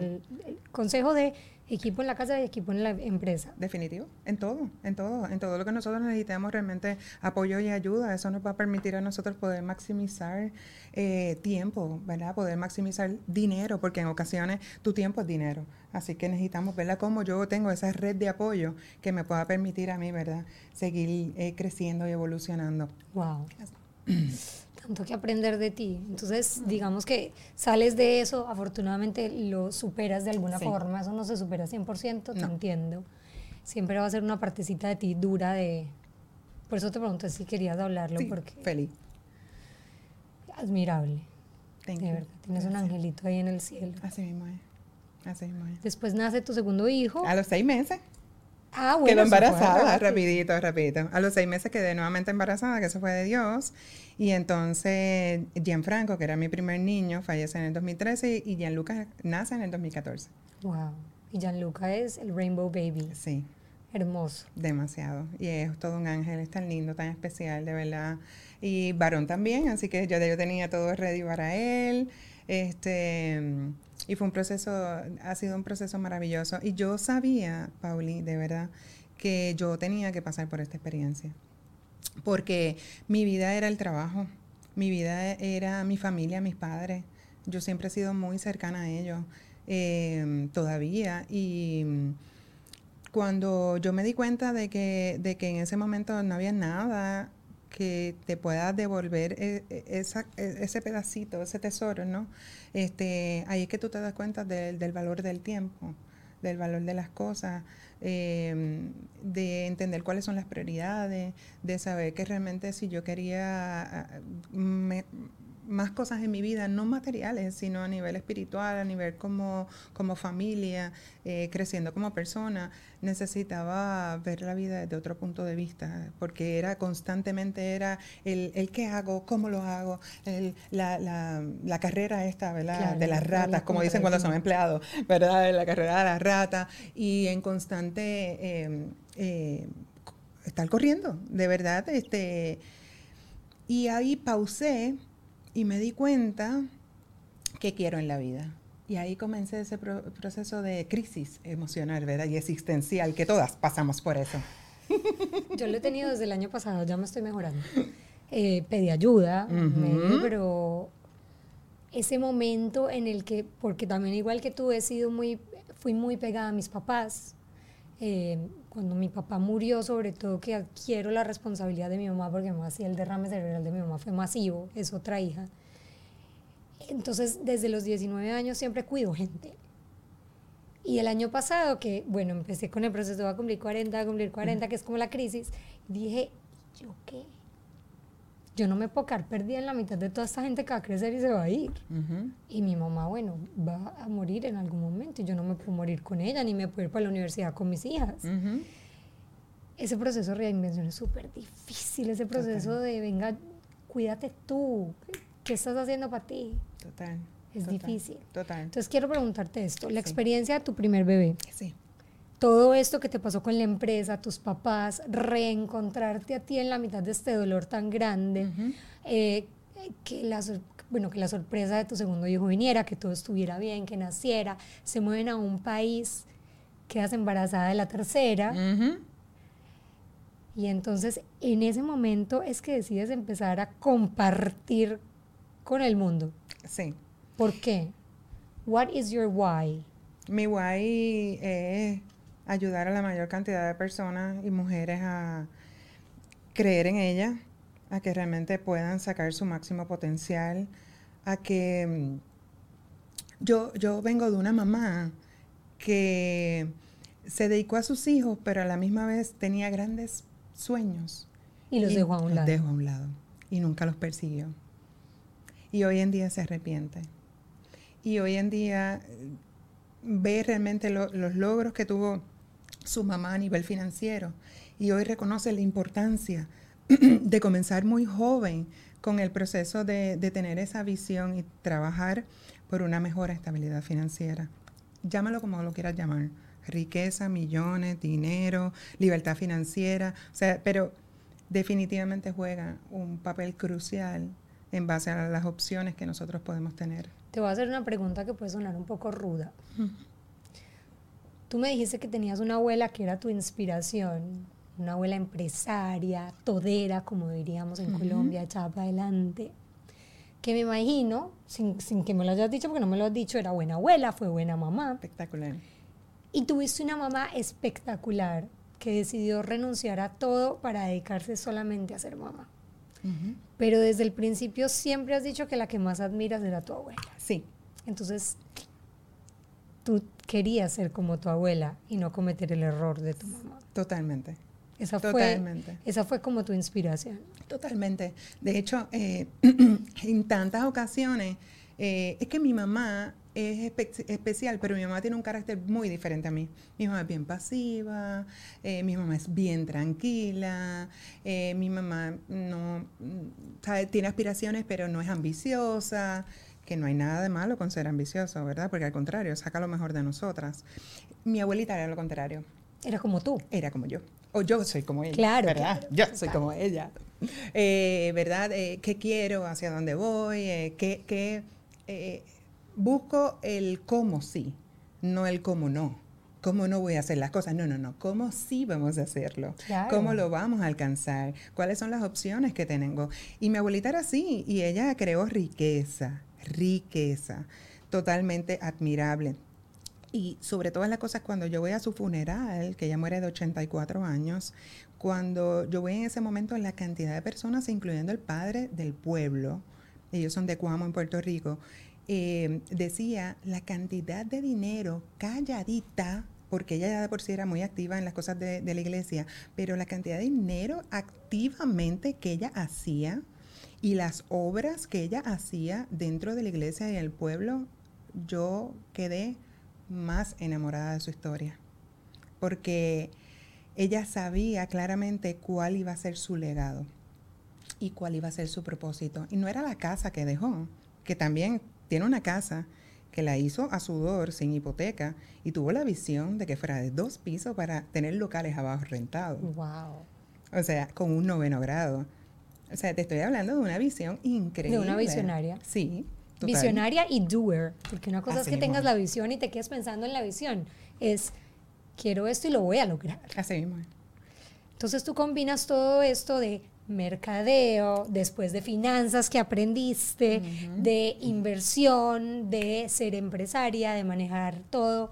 consejo de equipo en la casa y equipo en la empresa. Definitivo, en todo, en todo, en todo lo que nosotros necesitamos realmente apoyo y ayuda. Eso nos va a permitir a nosotros poder maximizar eh, tiempo, ¿verdad? Poder maximizar dinero, porque en ocasiones tu tiempo es dinero. Así que necesitamos, ¿verdad? Cómo yo tengo esa red de apoyo que me pueda permitir a mí, ¿verdad? Seguir eh, creciendo y evolucionando. Wow. tanto que aprender de ti. Entonces, digamos que sales de eso, afortunadamente lo superas de alguna forma, eso no se supera 100%, te entiendo. Siempre va a ser una partecita de ti dura de... Por eso te pregunto si querías hablarlo, porque... Feliz. Admirable. de verdad, tienes un angelito ahí en el cielo. Así mismo es. Así mismo es. Después nace tu segundo hijo. A los seis meses. Ah, bueno, quedó embarazada, rapidito, rapidito. A los seis meses quedé nuevamente embarazada, que eso fue de Dios. Y entonces Gianfranco, que era mi primer niño, fallece en el 2013 y Gianluca nace en el 2014. Wow. Y Gianluca es el Rainbow Baby. Sí. Hermoso. Demasiado. Y es todo un ángel, es tan lindo, tan especial, de verdad. Y varón también, así que yo, yo tenía todo ready para él. Este, y fue un proceso, ha sido un proceso maravilloso. Y yo sabía, Pauli, de verdad, que yo tenía que pasar por esta experiencia. Porque mi vida era el trabajo, mi vida era mi familia, mis padres. Yo siempre he sido muy cercana a ellos, em, todavía. Y cuando yo me di cuenta de que, de que en ese momento no había nada que te pueda devolver e, e, esa, e, ese pedacito, ese tesoro, ¿no? Este, ahí es que tú te das cuenta del valor del tiempo, del valor de las cosas, em, de entender cuáles son las prioridades, de saber que realmente si yo quería más cosas en mi vida, no materiales, sino a nivel espiritual, a nivel como, como familia, eh, creciendo como persona, necesitaba ver la vida desde otro punto de vista, porque era constantemente era el, el qué hago, cómo lo hago, la, la, la, carrera esta, ¿verdad? de las ratas, como dicen cuando son empleados, ¿verdad? La carrera de las ratas, y en constante eh, eh, estar corriendo, de verdad, este... Y ahí pausé y me di cuenta que quiero en la vida. Y ahí comencé ese proceso de crisis emocional, ¿verdad? Y existencial, que todas pasamos por eso. Yo lo he tenido desde el año pasado, ya me estoy mejorando. Eh, pedí ayuda, pero ese momento en el que, porque también igual que tú he sido muy, fui muy pegada a mis papás, eh, cuando mi papá murió, sobre todo que adquiero la responsabilidad de mi mamá, porque más el derrame cerebral de mi mamá fue masivo, es otra hija. Entonces, desde los 19 años siempre cuido gente. Y el año pasado, que bueno, empecé con el proceso, va a cumplir 40, va a cumplir 40, que es como la crisis, dije, ¿yo qué? Yo no me puedo quedar perdida en la mitad de toda esta gente que va a crecer y se va a ir. Y mi mamá, bueno, va a morir en algún momento y yo no me puedo morir con ella, ni me puedo ir para la universidad con mis hijas. ese proceso de reinvención es súper difícil, ese proceso de, venga, cuídate tú, ¿qué estás haciendo para ti? Total. Es difícil. Total. Entonces quiero preguntarte esto, la experiencia de tu primer bebé. Sí. Todo esto que te pasó con la empresa, tus papás, reencontrarte a ti en la mitad de este dolor tan grande, eh, que la, bueno, que la sorpresa de tu segundo hijo viniera, que todo estuviera bien, que naciera, se mueven a un país, quedas embarazada de la tercera. Y entonces en ese momento es que decides empezar a compartir con el mundo. Sí. ¿Por qué? What is your why? Mi why es ayudar a la mayor cantidad de personas y mujeres a creer en ella, a que realmente puedan sacar su máximo potencial, a que mm, yo, yo vengo de una mamá que se dedicó a sus hijos, pero a la misma vez tenía grandes sueños. Y los dejó a un lado. Dejó a un lado. Y nunca los persiguió. Y hoy en día se arrepiente. Y hoy en día eh, ve realmente los logros que tuvo su mamá a nivel financiero. Y hoy reconoce la importancia de comenzar muy joven con el proceso de, de, tener esa visión y trabajar por una mejor estabilidad financiera. Llámalo como lo quieras llamar riqueza, millones, dinero, libertad financiera, o sea, pero definitivamente juega un papel crucial en base a las opciones que nosotros podemos tener. Te voy a hacer una pregunta que puede sonar un poco ruda. Tú me dijiste que tenías una abuela que era tu inspiración, una abuela empresaria, todera, como diríamos en Colombia, echada para adelante. Que me imagino, sin, sin que me lo hayas dicho, porque no me lo has dicho, era buena abuela, fue buena mamá. Espectacular y tuviste una mamá espectacular que decidió renunciar a todo para dedicarse solamente a ser mamá. Pero desde el principio siempre has dicho que la que más admiras era tu abuela. Sí. Entonces, tú querías ser como tu abuela y no cometer el error de tu mamá. Totalmente. Esa Fue, esa fue como tu inspiración. Totalmente. De hecho, eh, en tantas ocasiones, eh, es que mi mamá es especial, pero mi mamá tiene un carácter muy diferente a mí. Mi mamá es bien pasiva, eh, mi mamá es bien tranquila, eh, mi mamá no mm, tiene aspiraciones, pero no es ambiciosa, que no hay nada de malo con ser ambicioso, ¿verdad? Porque al contrario, saca lo mejor de nosotras. Mi abuelita era lo contrario. Era como tú. Era como yo. O yo soy como ella. Claro. ¿Verdad? yo soy como ella. Eh, ¿Verdad? ¿Qué quiero? ¿Hacia dónde voy? ¿Qué, qué busco el cómo sí, no el cómo no. ¿Cómo no voy a hacer las cosas? No, no, no. ¿Cómo sí vamos a hacerlo? ¿Cómo lo vamos a alcanzar? ¿Cuáles son las opciones que tengo? Y mi abuelita era así y ella creó riqueza, riqueza, totalmente admirable. Y sobre todas las cosas, cuando yo voy a su funeral, que ella muere de 84 años, cuando yo voy en ese momento, la cantidad de personas, incluyendo el padre del pueblo, ellos son de Cuamo en Puerto Rico, eh, decía la cantidad de dinero calladita, porque ella ya de por sí era muy activa en las cosas de, la iglesia, pero la cantidad de dinero activamente que ella hacía y las obras que ella hacía dentro de la iglesia y el pueblo, yo quedé más enamorada de su historia, porque ella sabía claramente cuál iba a ser su legado y cuál iba a ser su propósito. Y no era la casa que dejó, que también tiene una casa que la hizo a sudor, sin hipoteca, y tuvo la visión de que fuera de dos pisos para tener locales abajo rentados. Wow. O sea, con un noveno grado. O sea, te estoy hablando de una visión increíble. De una visionaria. Sí. Visionaria y doer. Porque una cosa es que tengas la visión y te quedes pensando en la visión. Es, quiero esto y lo voy a lograr. Así mismo. Entonces tú combinas todo esto de mercadeo, después de finanzas que aprendiste, de inversión, de ser empresaria, de manejar todo,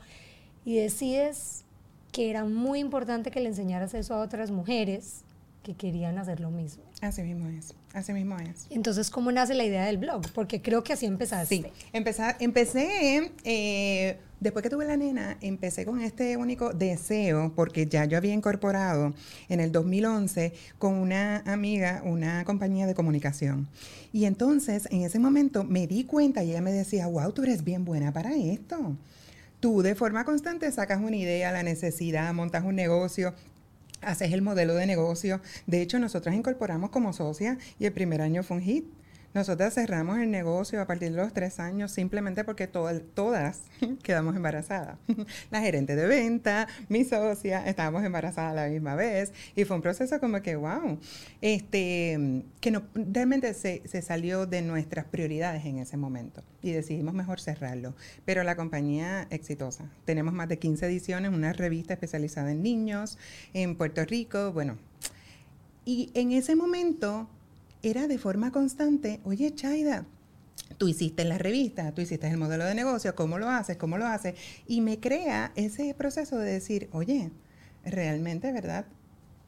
y decides que era muy importante que le enseñaras eso a otras mujeres que querían hacer lo mismo. Así mismo es, así mismo es. Entonces, ¿cómo nace la idea del blog? Porque creo que así empezaste. Sí, empecé, eh, después que tuve la nena, empecé con este único deseo, porque ya yo había incorporado en el 2011 con una amiga, una compañía de comunicación. Y entonces, en ese momento me di cuenta y ella me decía, wow, tú eres bien buena para esto. Tú de forma constante sacas una idea, la necesidad, montas un negocio, haces el modelo de negocio. De hecho, nosotras incorporamos como socia y el primer año fue un hit. Nosotras cerramos el negocio a partir de los tres años simplemente porque todas quedamos embarazadas. La gerente de venta, mi socia, estábamos embarazadas a la misma vez y fue un proceso como que, wow, este, que no, realmente se, salió de nuestras prioridades en ese momento y decidimos mejor cerrarlo. Pero la compañía exitosa. Tenemos más de 15 ediciones, una revista especializada en niños en Puerto Rico, bueno. Y en ese momento era de forma constante, oye, Chaida, tú hiciste la revista, tú hiciste el modelo de negocio, ¿cómo lo haces? ¿Cómo lo haces? Y me crea ese proceso de decir, oye, realmente, ¿verdad?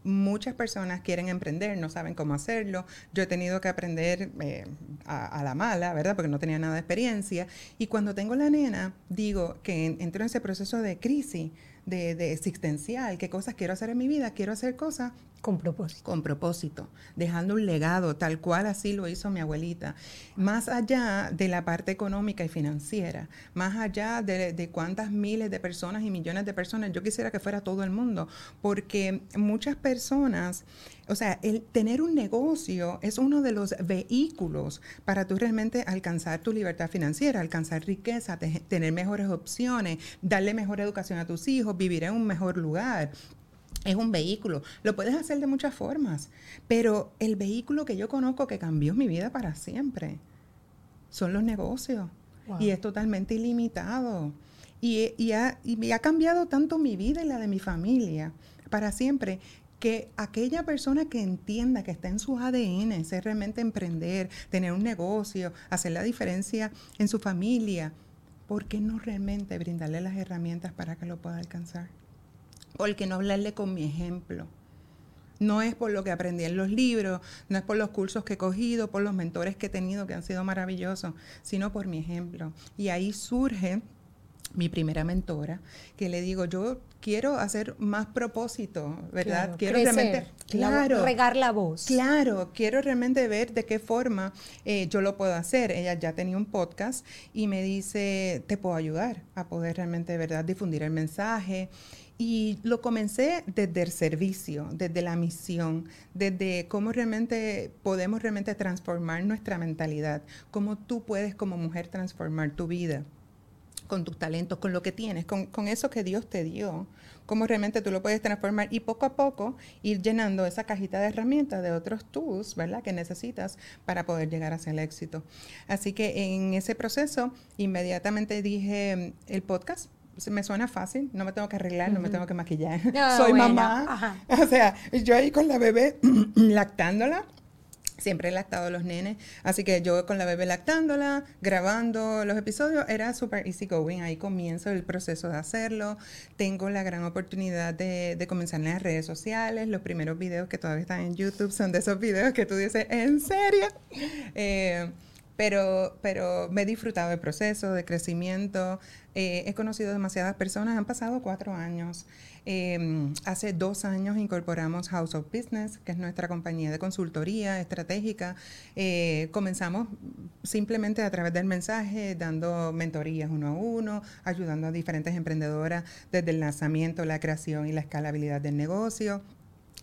Muchas personas quieren emprender, no saben cómo hacerlo. Yo he tenido que aprender eh, a, la mala, ¿verdad? Porque no tenía nada de experiencia. Y cuando tengo la nena, digo que entro en ese proceso de crisis, de, de existencial, qué cosas quiero hacer en mi vida, quiero hacer cosas con propósito. Con propósito, dejando un legado tal cual así lo hizo mi abuelita. Más allá de la parte económica y financiera, más allá de, cuántas miles de personas y millones de personas, yo quisiera que fuera todo el mundo, porque muchas personas, o sea, el tener un negocio es uno de los vehículos para tú realmente alcanzar tu libertad financiera, alcanzar riqueza, tener mejores opciones, darle mejor educación a tus hijos, vivir en un mejor lugar es un vehículo. Lo puedes hacer de muchas formas, pero el vehículo que yo conozco que cambió mi vida para siempre son los negocios. Y es totalmente ilimitado. Y, ha, y ha cambiado tanto mi vida y la de mi familia para siempre que aquella persona que entienda que está en su ADN, ser realmente emprender, tener un negocio, hacer la diferencia en su familia, ¿por qué no realmente brindarle las herramientas para que lo pueda alcanzar? ¿Por qué no hablarle con mi ejemplo? No es por lo que aprendí en los libros, no es por los cursos que he cogido, por los mentores que he tenido que han sido maravillosos, sino por mi ejemplo. Y ahí surge mi primera mentora, que le digo, yo quiero hacer más propósito, ¿verdad? quiero realmente, claro, regar la voz. Claro, quiero realmente ver de qué forma eh, yo lo puedo hacer. Ella ya tenía un podcast y me dice, te puedo ayudar a poder realmente, ¿verdad?, difundir el mensaje. Y lo comencé desde el servicio, desde la misión, desde cómo realmente podemos realmente transformar nuestra mentalidad, cómo tú puedes como mujer transformar tu vida con tus talentos, con lo que tienes, con, con, eso que Dios te dio, cómo realmente tú lo puedes transformar y poco a poco ir llenando esa cajita de herramientas de otros tools, ¿verdad?, que necesitas para poder llegar hacia el éxito. Así que en ese proceso inmediatamente dije el podcast, me suena fácil, no me tengo que arreglar, no me tengo que maquillar. Soy mamá. O sea, yo ahí con la bebé lactándola. Siempre he lactado a los nenes, así que yo con la bebé lactándola, grabando los episodios, era súper easy going. Ahí comienzo el proceso de hacerlo. Tengo la gran oportunidad de, de, comenzar en las redes sociales. Los primeros videos que todavía están en YouTube son de esos videos que tú dices, ¿en serio? Eh, pero, pero me he disfrutado del proceso de crecimiento. Eh, he conocido demasiadas personas, han pasado cuatro años. Em, hace dos años incorporamos House of Business, que es nuestra compañía de consultoría estratégica. Eh, comenzamos simplemente a través del mensaje, dando mentorías uno a uno, ayudando a diferentes emprendedoras desde el lanzamiento, la creación y la escalabilidad del negocio.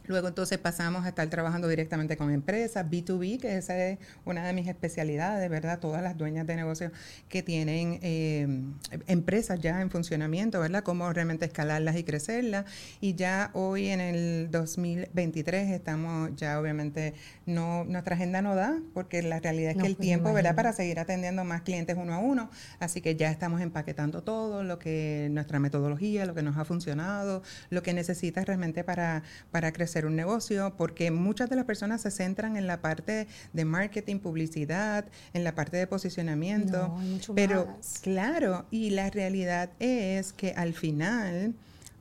Luego entonces pasamos a estar trabajando directamente con empresas, B2B, que esa es una de mis especialidades, ¿verdad? Todas las dueñas de negocios que tienen eh, empresas ya en funcionamiento, ¿verdad? Cómo realmente escalarlas y crecerlas. Y ya hoy en el 2023 estamos ya obviamente, no nuestra agenda no da, porque la realidad es que el pues, tiempo, ¿verdad? Para seguir atendiendo más clientes uno a uno. Así que ya estamos empaquetando todo, lo que nuestra metodología, lo que nos ha funcionado, lo que necesitas realmente para, para crecer hacer un negocio, porque muchas de las personas se centran en la parte de marketing, publicidad, en la parte de posicionamiento. pero claro, y la realidad es que al final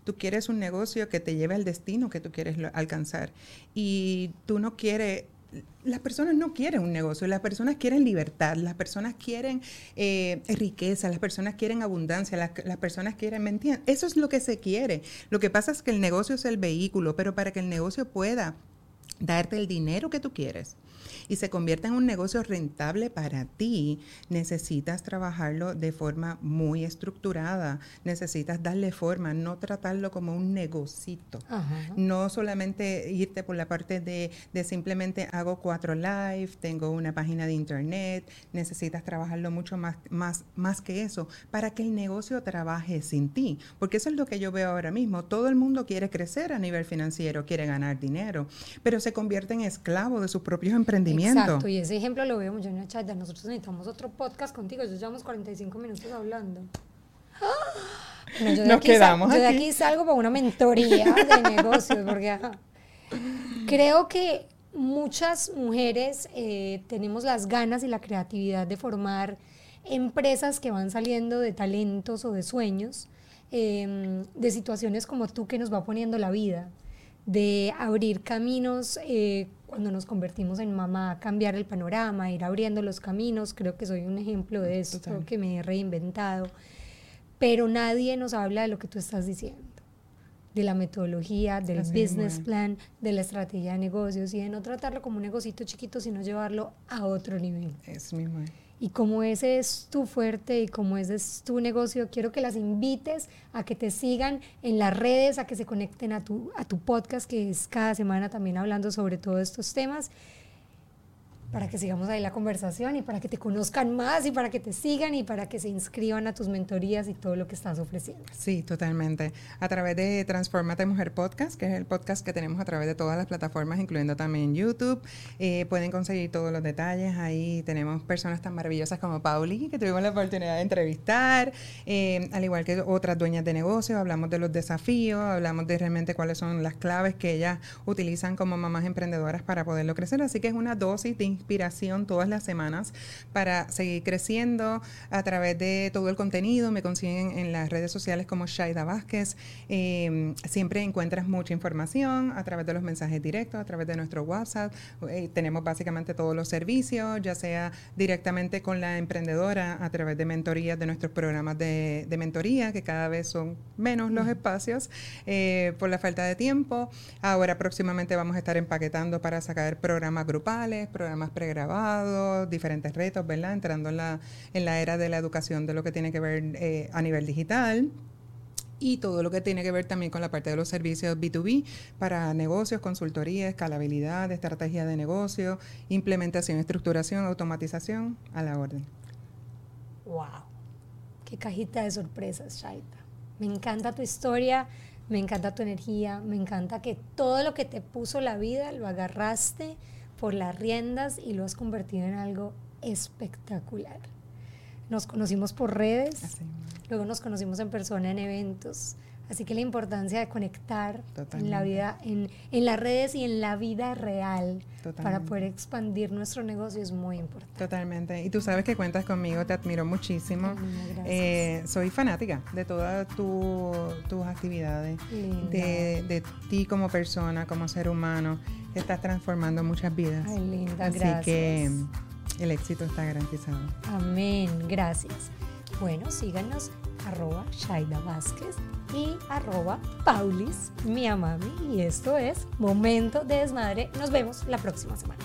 tú quieres un negocio que te lleve al destino que tú quieres alcanzar. Y tú no quieres las personas no quieren un negocio, las personas quieren libertad, las personas quieren eh, riqueza, las personas quieren abundancia, las, personas quieren, ¿me? Eso es lo que se quiere. Lo que pasa es que el negocio es el vehículo, pero para que el negocio pueda darte el dinero que tú quieres y se convierta en un negocio rentable para ti, necesitas trabajarlo de forma muy estructurada, necesitas darle forma, no tratarlo como un negocito, no solamente irte por la parte de, de simplemente hago cuatro live, tengo una página de internet, necesitas trabajarlo mucho más, más, más que eso, para que el negocio trabaje sin ti, porque eso es lo que yo veo ahora mismo, todo el mundo quiere crecer a nivel financiero, quiere ganar dinero, pero se convierte en esclavo de sus propios emprendimientos Exacto, y ese ejemplo lo vemos yo en chat. Nosotros necesitamos otro podcast contigo. Yo llevamos 45 minutos hablando. yo Nos quedamos Yo de aquí salgo para una mentoría de negocios, porque creo que muchas mujeres eh, tenemos las ganas y la creatividad de formar empresas que van saliendo de talentos o de sueños, em, de situaciones como tú que nos va poniendo la vida, de abrir caminos eh, cuando nos convertimos en mamá, cambiar el panorama, ir abriendo los caminos. Creo que soy un ejemplo de esto, que me he reinventado. Pero nadie nos habla de lo que tú estás diciendo, de la metodología, del business plan, de la estrategia de negocios y de no tratarlo como un negocito chiquito, sino llevarlo a otro nivel. Es mismo y como ese es tu fuerte y como ese es tu negocio, quiero que las invites a que te sigan en las redes, a que se conecten a tu, a tu podcast, que es cada semana también hablando sobre todos estos temas para que sigamos ahí la conversación y para que te conozcan más y para que te sigan y para que se inscriban a tus mentorías y todo lo que estás ofreciendo. Sí, totalmente. A través de Transformate Mujer Podcast, que es el podcast que tenemos a través de todas las plataformas, incluyendo también YouTube, eh, pueden conseguir todos los detalles. Ahí tenemos personas tan maravillosas como Pauli, que tuvimos la oportunidad de entrevistar, eh, al igual que otras dueñas de negocio. Hablamos de los desafíos, hablamos de realmente cuáles son las claves que ellas utilizan como mamás emprendedoras para poderlo crecer. Así que es una dosis de inspiración todas las semanas para seguir creciendo a través de todo el contenido. Me consiguen en las redes sociales como Shaida Vázquez. Em, siempre encuentras mucha información a través de los mensajes directos, a través de nuestro WhatsApp. Eh, tenemos básicamente todos los servicios, ya sea directamente con la emprendedora a través de mentorías de nuestros programas de, mentoría, que cada vez son menos los espacios eh, por la falta de tiempo. Ahora próximamente vamos a estar empaquetando para sacar programas grupales, programas pregrabados, diferentes retos, ¿verdad? Entrando en la, en la era de la educación de lo que tiene que ver eh, a nivel digital y todo lo que tiene que ver también con la parte de los servicios B2B para negocios, consultoría, escalabilidad, estrategia de negocio, implementación, estructuración, automatización, a la orden. ¡Wow! ¡Qué cajita de sorpresas, Shaita! Me encanta tu historia, me encanta tu energía, me encanta que todo lo que te puso la vida lo agarraste por las riendas y lo has convertido en algo espectacular. Nos conocimos por redes, luego nos conocimos en persona en eventos. Así que la importancia de conectar en la vida, en, en, las redes y en la vida real para poder expandir nuestro negocio es muy importante. Totalmente. Y tú sabes que cuentas conmigo, te admiro muchísimo. Eh, soy fanática de todas tus actividades, de, de, ti como persona, como ser humano. Estás transformando muchas vidas. Ay, linda, Así que el éxito está garantizado. Amén, gracias. Bueno, síganos arroba Shaida Vázquez y arroba Paulis, mi amami. Y esto es Momento de Desmadre. Nos vemos la próxima semana.